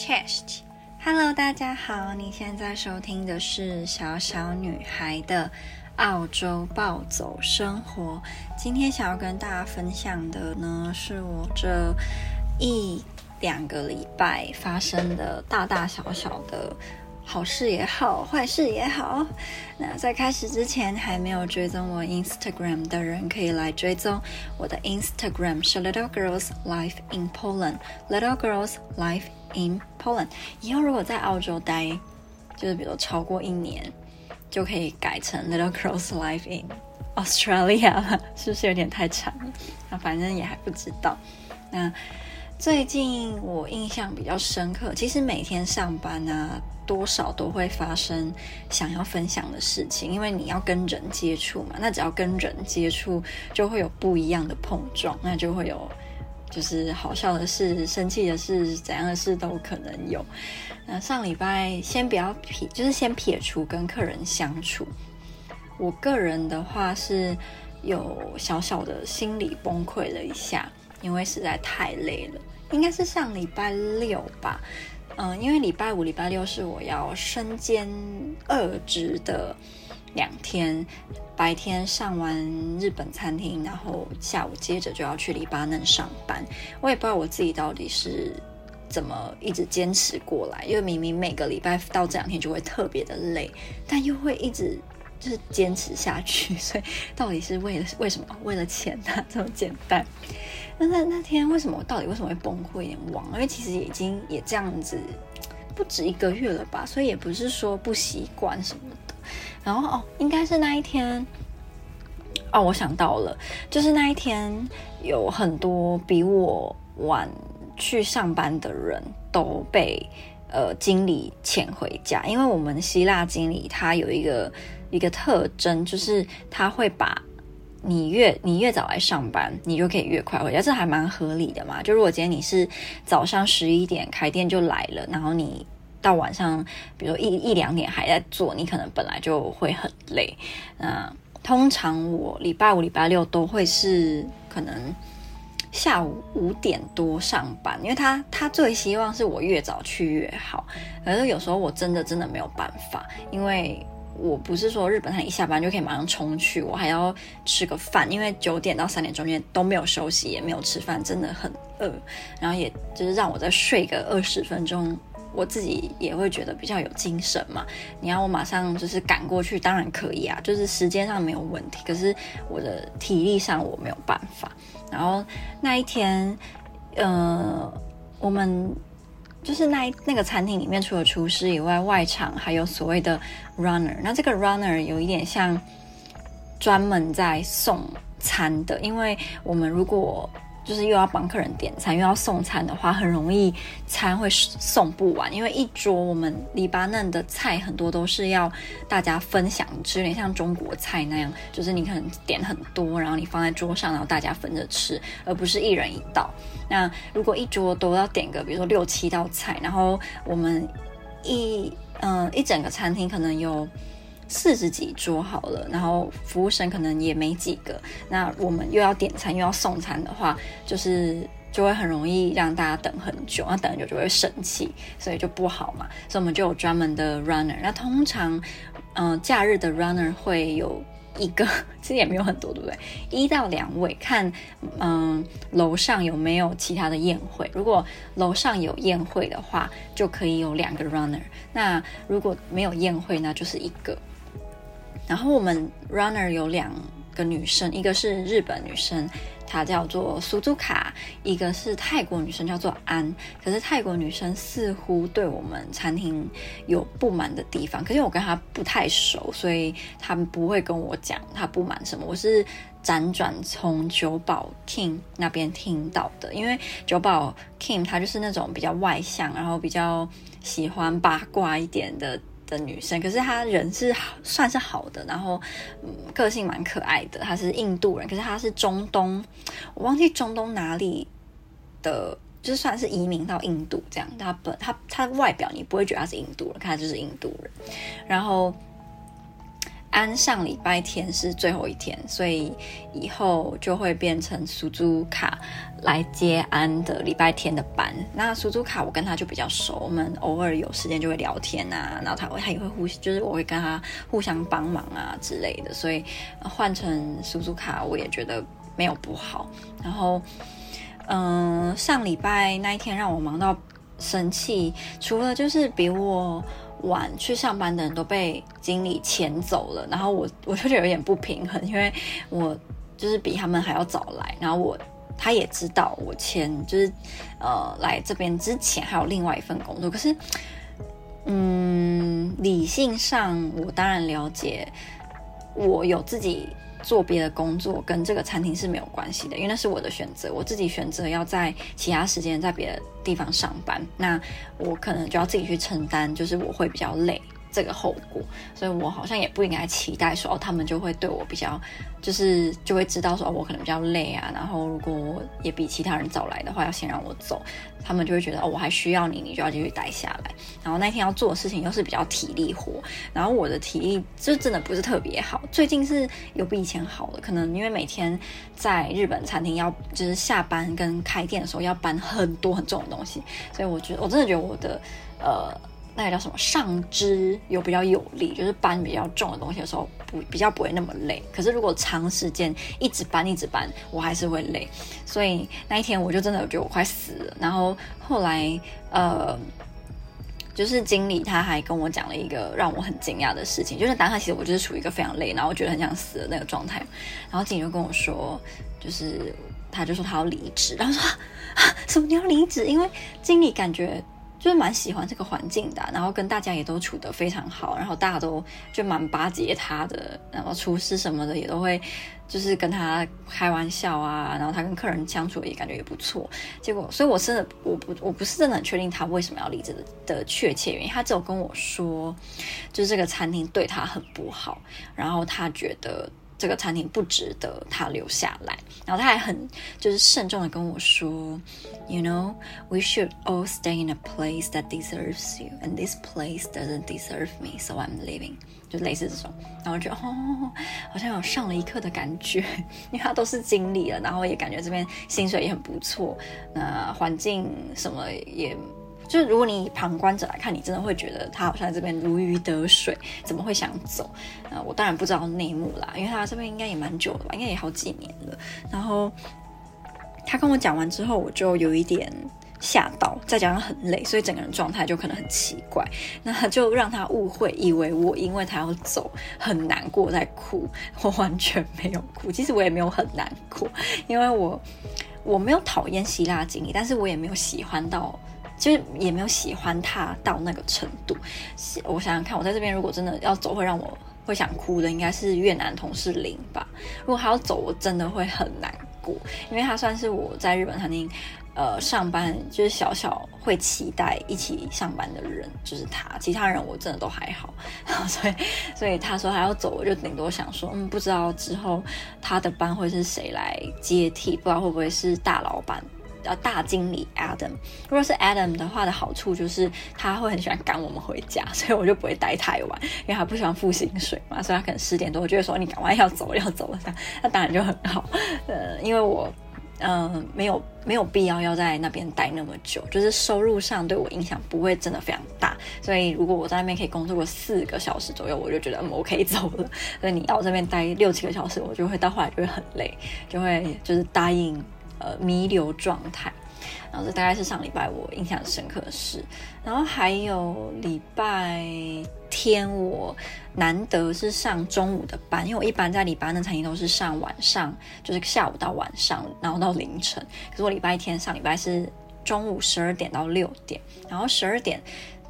Chest，Hello，大家好，你现在收听的是小小女孩的澳洲暴走生活。今天想要跟大家分享的呢，是我这一两个礼拜发生的大大小小的。好事也好，坏事也好。那在开始之前，还没有追踪我 Instagram 的人，可以来追踪我的 Instagram 是 Little Girls Life in Poland。Little Girls Life in Poland。以后如果在澳洲待，就是比如超过一年，就可以改成 Little Girls Life in Australia 了，是不是有点太长了？那反正也还不知道。那最近我印象比较深刻，其实每天上班、啊。多少都会发生想要分享的事情，因为你要跟人接触嘛。那只要跟人接触，就会有不一样的碰撞，那就会有就是好笑的事、生气的事、怎样的事都可能有。那上礼拜先不要撇，就是先撇除跟客人相处。我个人的话是有小小的心理崩溃了一下，因为实在太累了。应该是上礼拜六吧。嗯，因为礼拜五、礼拜六是我要身兼二职的两天，白天上完日本餐厅，然后下午接着就要去黎巴嫩上班。我也不知道我自己到底是怎么一直坚持过来，因为明明每个礼拜到这两天就会特别的累，但又会一直就是坚持下去。所以到底是为了为什么？为了钱啊，这么简单。那那 那天为什么我到底为什么会崩溃？有点忘，因为其实已经也这样子不止一个月了吧，所以也不是说不习惯什么。然后哦，应该是那一天哦，我想到了，就是那一天有很多比我晚去上班的人都被呃经理遣回家，因为我们希腊经理他有一个一个特征，就是他会把。你越你越早来上班，你就可以越快回家，这还蛮合理的嘛。就如果今天你是早上十一点开店就来了，然后你到晚上，比如一一两点还在做，你可能本来就会很累。那通常我礼拜五、礼拜六都会是可能下午五点多上班，因为他他最希望是我越早去越好。可是有时候我真的真的没有办法，因为。我不是说日本他一下班就可以马上冲去，我还要吃个饭，因为九点到三点中间都没有休息，也没有吃饭，真的很饿。然后也就是让我再睡个二十分钟，我自己也会觉得比较有精神嘛。你要我马上就是赶过去，当然可以啊，就是时间上没有问题。可是我的体力上我没有办法。然后那一天，呃，我们。就是那那个餐厅里面，除了厨师以外，外场还有所谓的 runner。那这个 runner 有一点像专门在送餐的，因为我们如果就是又要帮客人点餐，又要送餐的话，很容易餐会送不完。因为一桌我们黎巴嫩的菜很多都是要大家分享吃，有点像中国菜那样，就是你可能点很多，然后你放在桌上，然后大家分着吃，而不是一人一道。那如果一桌都要点个，比如说六七道菜，然后我们一嗯、一整个餐厅可能有。四十几桌好了，然后服务生可能也没几个。那我们又要点餐又要送餐的话，就是就会很容易让大家等很久，那等很久就会生气，所以就不好嘛。所以我们就有专门的 runner。那通常，嗯、假日的 runner 会有一个，其实也没有很多，对不对？一到两位，看，嗯、楼上有没有其他的宴会。如果楼上有宴会的话，就可以有两个 runner。那如果没有宴会，那就是一个。然后我们 runner 有两个女生，一个是日本女生，她叫做苏祖卡；一个是泰国女生，叫做安。可是泰国女生似乎对我们餐厅有不满的地方，可是我跟她不太熟，所以她不会跟我讲她不满什么。我是辗转从酒保 King 那边听到的，因为酒保 King 她就是那种比较外向，然后比较喜欢八卦一点的。的女生，可是她人是算是好的，然后嗯，个性蛮可爱的。她是印度人，可是她是中东，我忘记中东哪里的，就算是移民到印度这样。她本她她外表你不会觉得她是印度人，看她就是印度人。然后安上礼拜天是最后一天，所以以后就会变成苏朱卡来接安的礼拜天的班。那苏朱卡我跟他就比较熟，我们偶尔有时间就会聊天啊，然后他他也会互，就是我会跟他互相帮忙啊之类的，所以换成苏朱卡我也觉得没有不好。然后，嗯，上礼拜那一天让我忙到生气，除了就是比我。晚去上班的人都被经理遣走了，然后我 我就觉得有点不平衡，因为我就是比他们还要早来，然后我他也知道我签就是呃来这边之前还有另外一份工作，可是嗯理性上我当然了解，我有自己。做别的工作跟这个餐厅是没有关系的，因为那是我的选择，我自己选择要在其他时间在别的地方上班，那我可能就要自己去承担，就是我会比较累。这个后果，所以我好像也不应该期待说哦，他们就会对我比较，就是就会知道说哦，我可能比较累啊。然后如果也比其他人早来的话，要先让我走，他们就会觉得哦，我还需要你，你就要继续待下来。然后那天要做的事情又是比较体力活，然后我的体力就真的不是特别好。最近是有比以前好了，可能因为每天在日本餐厅要就是下班跟开店的时候要搬很多很重的东西，所以我觉得我真的觉得我的呃。那个叫什么？上肢有比较有力，就是搬比较重的东西的时候不比较不会那么累。可是如果长时间一直搬一直搬，我还是会累。所以那一天我就真的觉得我快死了。然后后来呃，就是经理他还跟我讲了一个让我很惊讶的事情，就是当下其实我就是处于一个非常累，然后我觉得很想死的那个状态。然后经理就跟我说，就是他就说他要离职，然后说啊什么你要离职？因为经理感觉。就是蛮喜欢这个环境的，然后跟大家也都处得非常好，然后大家都就蛮巴结他的，然后厨师什么的也都会就是跟他开玩笑啊，然后他跟客人相处也感觉也不错。结果，所以我真的我不我不是真的很确定他为什么要离职的的确切原因，他只有跟我说，就是这个餐厅对他很不好，然后他觉得。这个餐厅不值得他留下来，然后他还很就是慎重的跟我说，You know, we should all stay in a place that deserves you, and this place doesn't deserve me, so I'm leaving。就类似这种，然后就哦，好像有上了一课的感觉，因为他都是经理了，然后也感觉这边薪水也很不错，那环境什么也。就是如果你以旁观者来看，你真的会觉得他好像在这边如鱼得水，怎么会想走？呃，我当然不知道内幕啦，因为他这边应该也蛮久了吧，应该也好几年了。然后他跟我讲完之后，我就有一点吓到，再加上很累，所以整个人状态就可能很奇怪。那就让他误会，以为我因为他要走很难过在哭，我完全没有哭。其实我也没有很难过，因为我我没有讨厌希腊经理，但是我也没有喜欢到。就是也没有喜欢他到那个程度。我想想看，我在这边如果真的要走，会让我会想哭的，应该是越南同事林吧。如果他要走，我真的会很难过，因为他算是我在日本餐厅呃上班，就是小小会期待一起上班的人，就是他。其他人我真的都还好，所以所以他说他要走，我就顶多想说，嗯，不知道之后他的班会是谁来接替，不知道会不会是大老板。呃，大经理 Adam，如果是 Adam 的话的好处就是他会很喜欢赶我们回家，所以我就不会待太晚，因为他不喜欢付薪水嘛，所以他可能十点多就会说你赶快要走要走了，那那当然就很好。呃，因为我嗯、没有没有必要要在那边待那么久，就是收入上对我影响不会真的非常大，所以如果我在那边可以工作个四个小时左右，我就觉得嗯我可以走了。所以你要我这边待六七个小时，我就会到后来就会很累，就会就是答应。呃，弥留状态，然后这大概是上礼拜我印象深刻的事，然后还有礼拜天我难得是上中午的班，因为我一般在礼拜那餐厅都是上晚上，就是下午到晚上，然后到凌晨，可是我礼拜天上礼拜是中午十二点到六点，然后十二点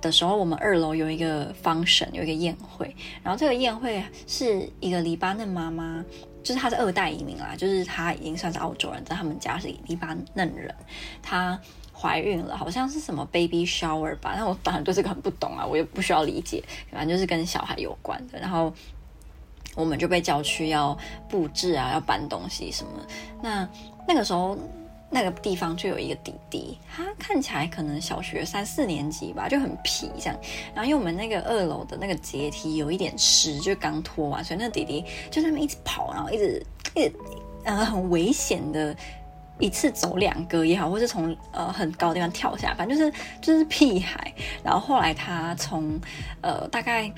的时候我们二楼有一个 function，有一个宴会，然后这个宴会是一个黎巴嫩妈妈。就是他是二代移民啦，就是他已经算是澳洲人，在他们家是一般嫩人。她怀孕了，好像是什么 baby shower 吧。那我反而对这个很不懂啊，我也不需要理解，反正就是跟小孩有关的。然后我们就被叫去要布置啊，要搬东西什么。那那个时候那个地方就有一个弟弟，他看起来可能小学三四年级吧，就很皮这样。然后因为我们那个二楼的那个阶梯有一点湿，就刚拖完，所以那个弟弟就在那边一直跑，然后一直一直呃很危险的，一次走两个也好，或是从呃很高的地方跳下，反正就是就是屁孩。然后后来他从呃大概。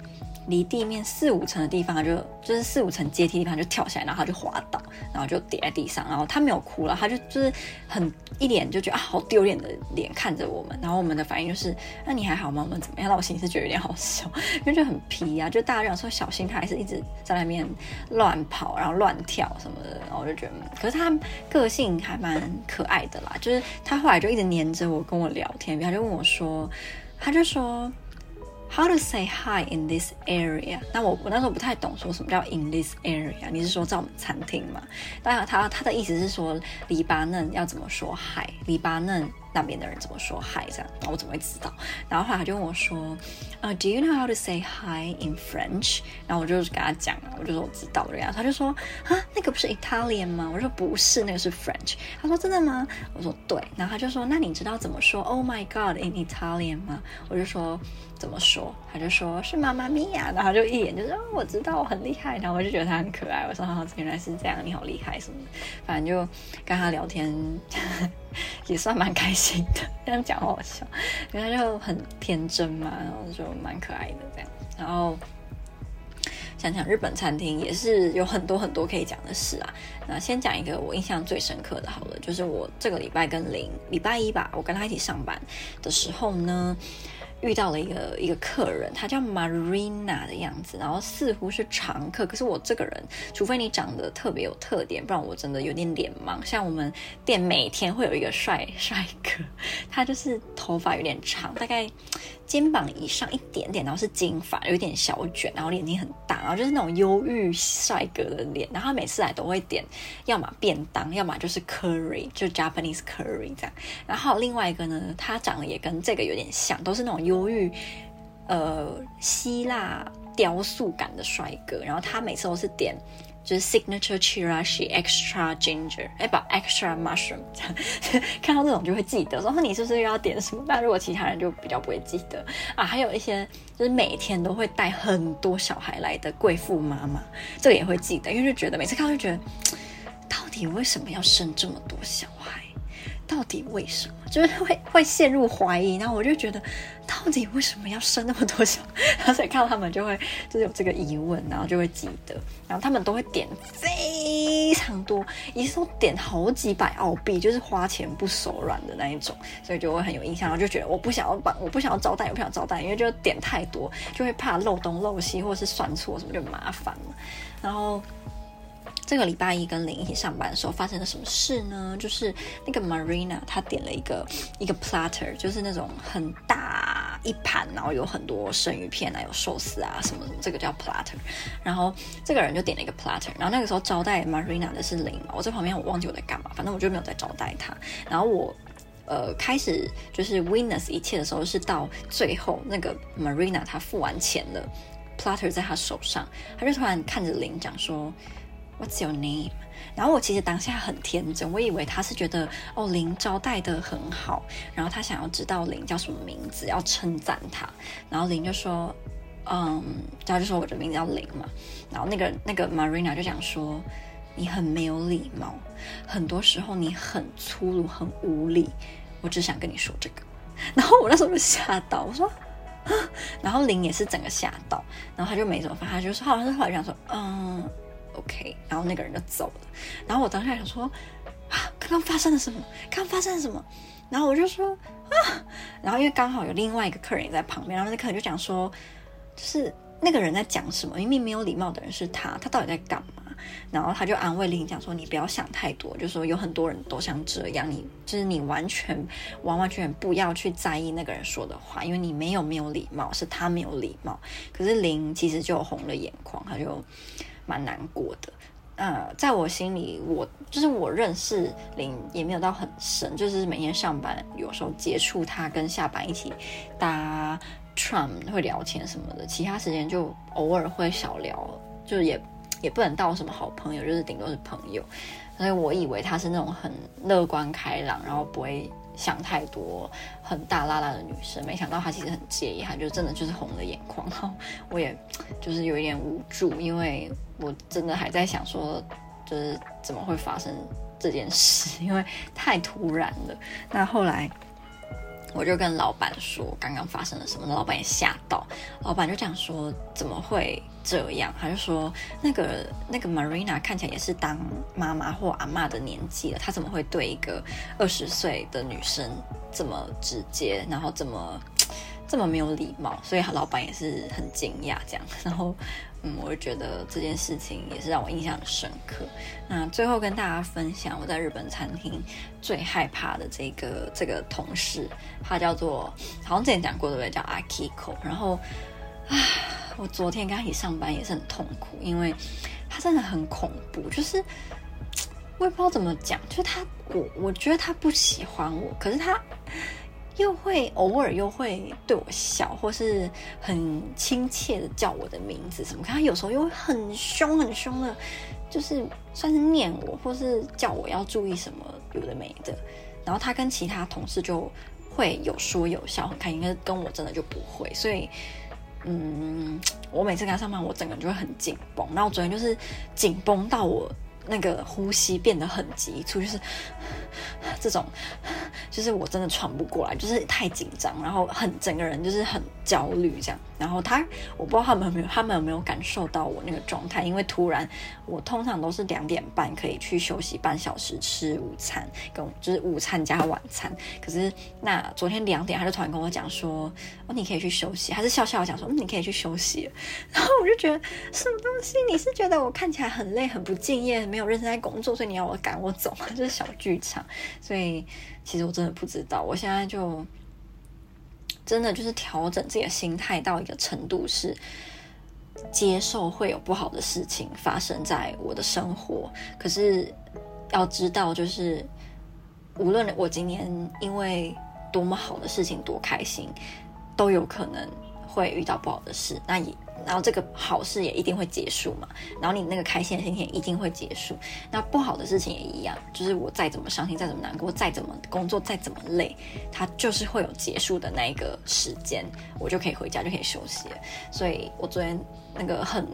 离地面四五层的地方，就就是四五层阶梯地方就跳下来，然后他就滑倒，然后就跌在地上，然后他没有哭了，他就就是很一脸就觉得啊好丢脸的脸看着我们，然后我们的反应就是那你还好吗？我们怎么样？那我心里是觉得有点好笑，因为就很皮啊，就大家讲说小心他还是一直在那边乱跑，然后乱跳什么的，然后我就觉得，可是他个性还蛮可爱的啦，就是他后来就一直黏着我跟我聊天，他就问我说，他就说。How to say hi in this area？那我我那时候不太懂，说什么叫 in this area？你是说在我们餐厅吗？当然，他他的意思是说黎巴嫩要怎么说 hi？黎巴嫩。那边的人怎么说 hi 这样，那我怎么会知道？然后后来他就问我说，呃、，Do you know how to say hi in French？然后我就跟他讲，我就说我知道这样。他就说啊，那个不是 Italian 吗？我说不是，那个是 French。他说真的吗？我说对。然后他就说，那你知道怎么说 Oh my God in Italian 吗？我就说怎么说？他就说是妈妈咪呀。然后就一眼就说、哦、我知道，我很厉害。然后我就觉得他很可爱。我说哈、原来是这样，你好厉害什么的。反正就跟他聊天。也算蛮开心的，这样讲话好笑，因为就很天真嘛，然后就蛮可爱的这样。然后想想日本餐厅也是有很多很多可以讲的事啊。那先讲一个我印象最深刻的，好了，就是我这个礼拜跟林礼拜一吧，我跟他一起上班的时候呢。遇到了一个一个客人，他叫 Marina 的样子，然后似乎是常客。可是我这个人，除非你长得特别有特点，不然我真的有点脸盲。像我们店每天会有一个帅帅哥，他就是头发有点长，大概肩膀以上一点点，然后是金发，有点小卷，然后眼睛很大，然后就是那种忧郁帅哥的脸。然后他每次来都会点，要么便当，要么就是 curry，就 Japanese curry 这样。然后另外一个呢，他长得也跟这个有点像，都是那种忧郁，呃，希腊雕塑感的帅哥，然后他每次都是点就是 signature chirashi extra ginger，哎，不 extra mushroom，看到这种就会记得，说你是不是又要点什么？那如果其他人就比较不会记得啊。还有一些就是每天都会带很多小孩来的贵妇妈妈，这个也会记得，因为就觉得每次看到就觉得，到底为什么要生这么多小孩？到底为什么？就是会会陷入怀疑，然后我就觉得，到底为什么要生那么多小？然 后所以看到他们就会就是有这个疑问，然后就会记得，然后他们都会点非常多，一次都点好几百澳币，就是花钱不手软的那一种，所以就会很有印象，然后就觉得我不想要把 我不想要招待，我不想招待，因为就点太多，就会怕漏东漏西，或者是算错什么就麻烦了，然后。这个礼拜一跟林一起上班的时候发生了什么事呢？就是那个 Marina 她点了一个一个 platter，就是那种很大一盘，然后有很多生鱼片啊，有寿司啊什么什么，这个叫 platter。然后这个人就点了一个 platter，然后那个时候招待 Marina 的是林，我在旁边我忘记我在干嘛，反正我就没有在招待他。然后我呃开始就是 witness 一切的时候，是到最后那个 Marina 她付完钱了，platter 在她手上，她就突然看着林讲说。What's your name？然后我其实当下很天真，我以为他是觉得哦林招待得很好，然后他想要知道林叫什么名字，要称赞他。然后林就说，嗯，他就说我的名字叫林嘛。然后那个那个 Marina 就讲说，你很没有礼貌，很多时候你很粗鲁，很无礼。我只想跟你说这个。然后我那时候就吓到，我说，然后林也是整个吓到，然后他就没怎么发，他就说好像是后来讲说，嗯。OK，然后那个人就走了。然后我当下想说，啊，刚刚发生了什么？刚刚发生了什么？然后我就说啊，然后因为刚好有另外一个客人也在旁边，然后那客人就讲说，就是那个人在讲什么？明明没有礼貌的人是他，他到底在干嘛？然后他就安慰林讲说，你不要想太多，就说有很多人都像这样，你就是你完全完完全全不要去在意那个人说的话，因为你没有没有礼貌，是他没有礼貌。可是林其实就红了眼眶，他就。蛮难过的，呃，在我心里，我就是我认识林也没有到很深，就是每天上班有时候接触他，跟下班一起搭 tram 会聊天什么的，其他时间就偶尔会小聊，就也也不能到什么好朋友，就是顶多是朋友。所以我以为他是那种很乐观开朗，然后不会想太多、很大拉拉的女生。没想到她其实很介意，她就真的就是红了眼眶。然后我也就是有一点无助，因为我真的还在想说，就是怎么会发生这件事，因为太突然了。那后来。我就跟老板说刚刚发生了什么，老板也吓到。老板就这样说怎么会这样？他就说那个那个 Marina 看起来也是当妈妈或阿嬷的年纪了，她怎么会对一个二十岁的女生这么直接，然后这么这么没有礼貌？所以老板也是很惊讶这样。然后。嗯，我就觉得这件事情也是让我印象很深刻。那最后跟大家分享，我在日本餐厅最害怕的这个这个同事，他叫做好像之前讲过对不对？叫阿 Kiko。然后啊，我昨天跟他一起上班也是很痛苦，因为他真的很恐怖，就是我也不知道怎么讲，就是他我我觉得他不喜欢我，可是他。又会偶尔又会对我笑，或是很亲切的叫我的名字什么。可他有时候又会很凶很凶的，就是算是念我，或是叫我要注意什么有的没的。然后他跟其他同事就会有说有笑，很开心。可是跟我真的就不会。所以，嗯，我每次跟他上班，我整个人就会很紧绷。然后我昨天就是紧绷到我。那个呼吸变得很急促，就是这种，就是我真的喘不过来，就是太紧张，然后很整个人就是很焦虑这样。然后他，我不知道他们有没有，他们有没有感受到我那个状态？因为突然，我通常都是两点半可以去休息半小时吃午餐，跟就是午餐加晚餐。可是那昨天两点，他就突然跟我讲说：“哦，你可以去休息。”还是笑笑讲说：“嗯，你可以去休息。”然后我就觉得什么东西？你是觉得我看起来很累、很不敬业？没有认真在工作，所以你要我赶我走吗？这是小剧场，所以其实我真的不知道。我现在就真的就是调整自己的心态到一个程度，是接受会有不好的事情发生在我的生活。可是要知道，就是无论我今年因为多么好的事情多开心，都有可能会遇到不好的事。那也。然后这个好事也一定会结束嘛，然后你那个开心的心情一定会结束。那不好的事情也一样，就是我再怎么伤心，再怎么难过，再怎么工作，再怎么累，它就是会有结束的那一个时间，我就可以回家，就可以休息。所以我昨天那个很。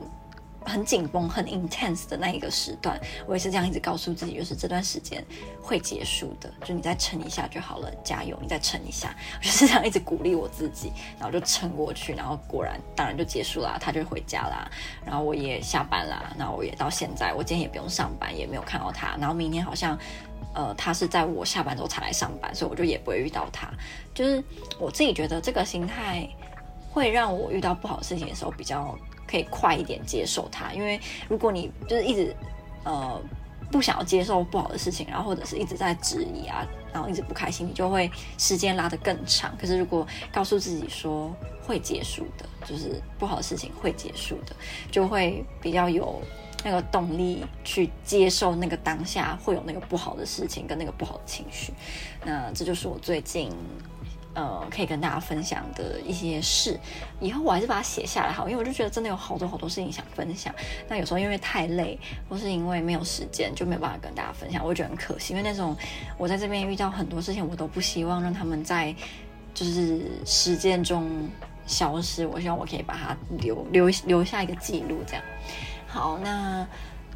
很紧绷、很 intense 的那一个时段，我也是这样一直告诉自己，就是这段时间会结束的，就你再撑一下就好了，加油，你再撑一下，我就是这样一直鼓励我自己，然后就撑过去，然后果然，当然就结束了，他就回家啦，然后我也下班啦，然后我也到现在，我今天也不用上班，也没有看到他，然后明天好像，呃，他是在我下班之后才来上班，所以我就也不会遇到他，就是我自己觉得这个心态会让我遇到不好的事情的时候比较。可以快一点接受它，因为如果你就是一直呃不想要接受不好的事情，然后或者是一直在质疑啊，然后一直不开心，你就会时间拉得更长。可是如果告诉自己说会结束的，就是不好的事情会结束的，就会比较有那个动力去接受那个当下会有那个不好的事情跟那个不好的情绪。那这就是我最近。呃，可以跟大家分享的一些事，以后我还是把它写下来好，因为我就觉得真的有好多好多事情想分享。那有时候因为太累，或是因为没有时间，就没有办法跟大家分享，我觉得很可惜。因为那种我在这边遇到很多事情，我都不希望让他们在就是时间中消失。我希望我可以把它留留留下一个记录，这样。好，那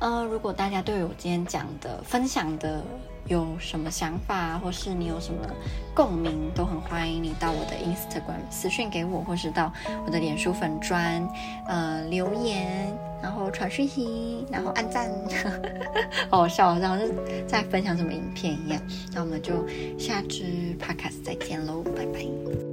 呃，如果大家对我今天讲的分享的。有什么想法，或是你有什么共鸣，都很欢迎你到我的 Instagram 私讯给我，或是到我的脸书粉砖呃留言，然后传讯息，然后按赞，好好笑，好像是在分享什么影片一样。那我们就下支 Podcast 再见喽，拜拜。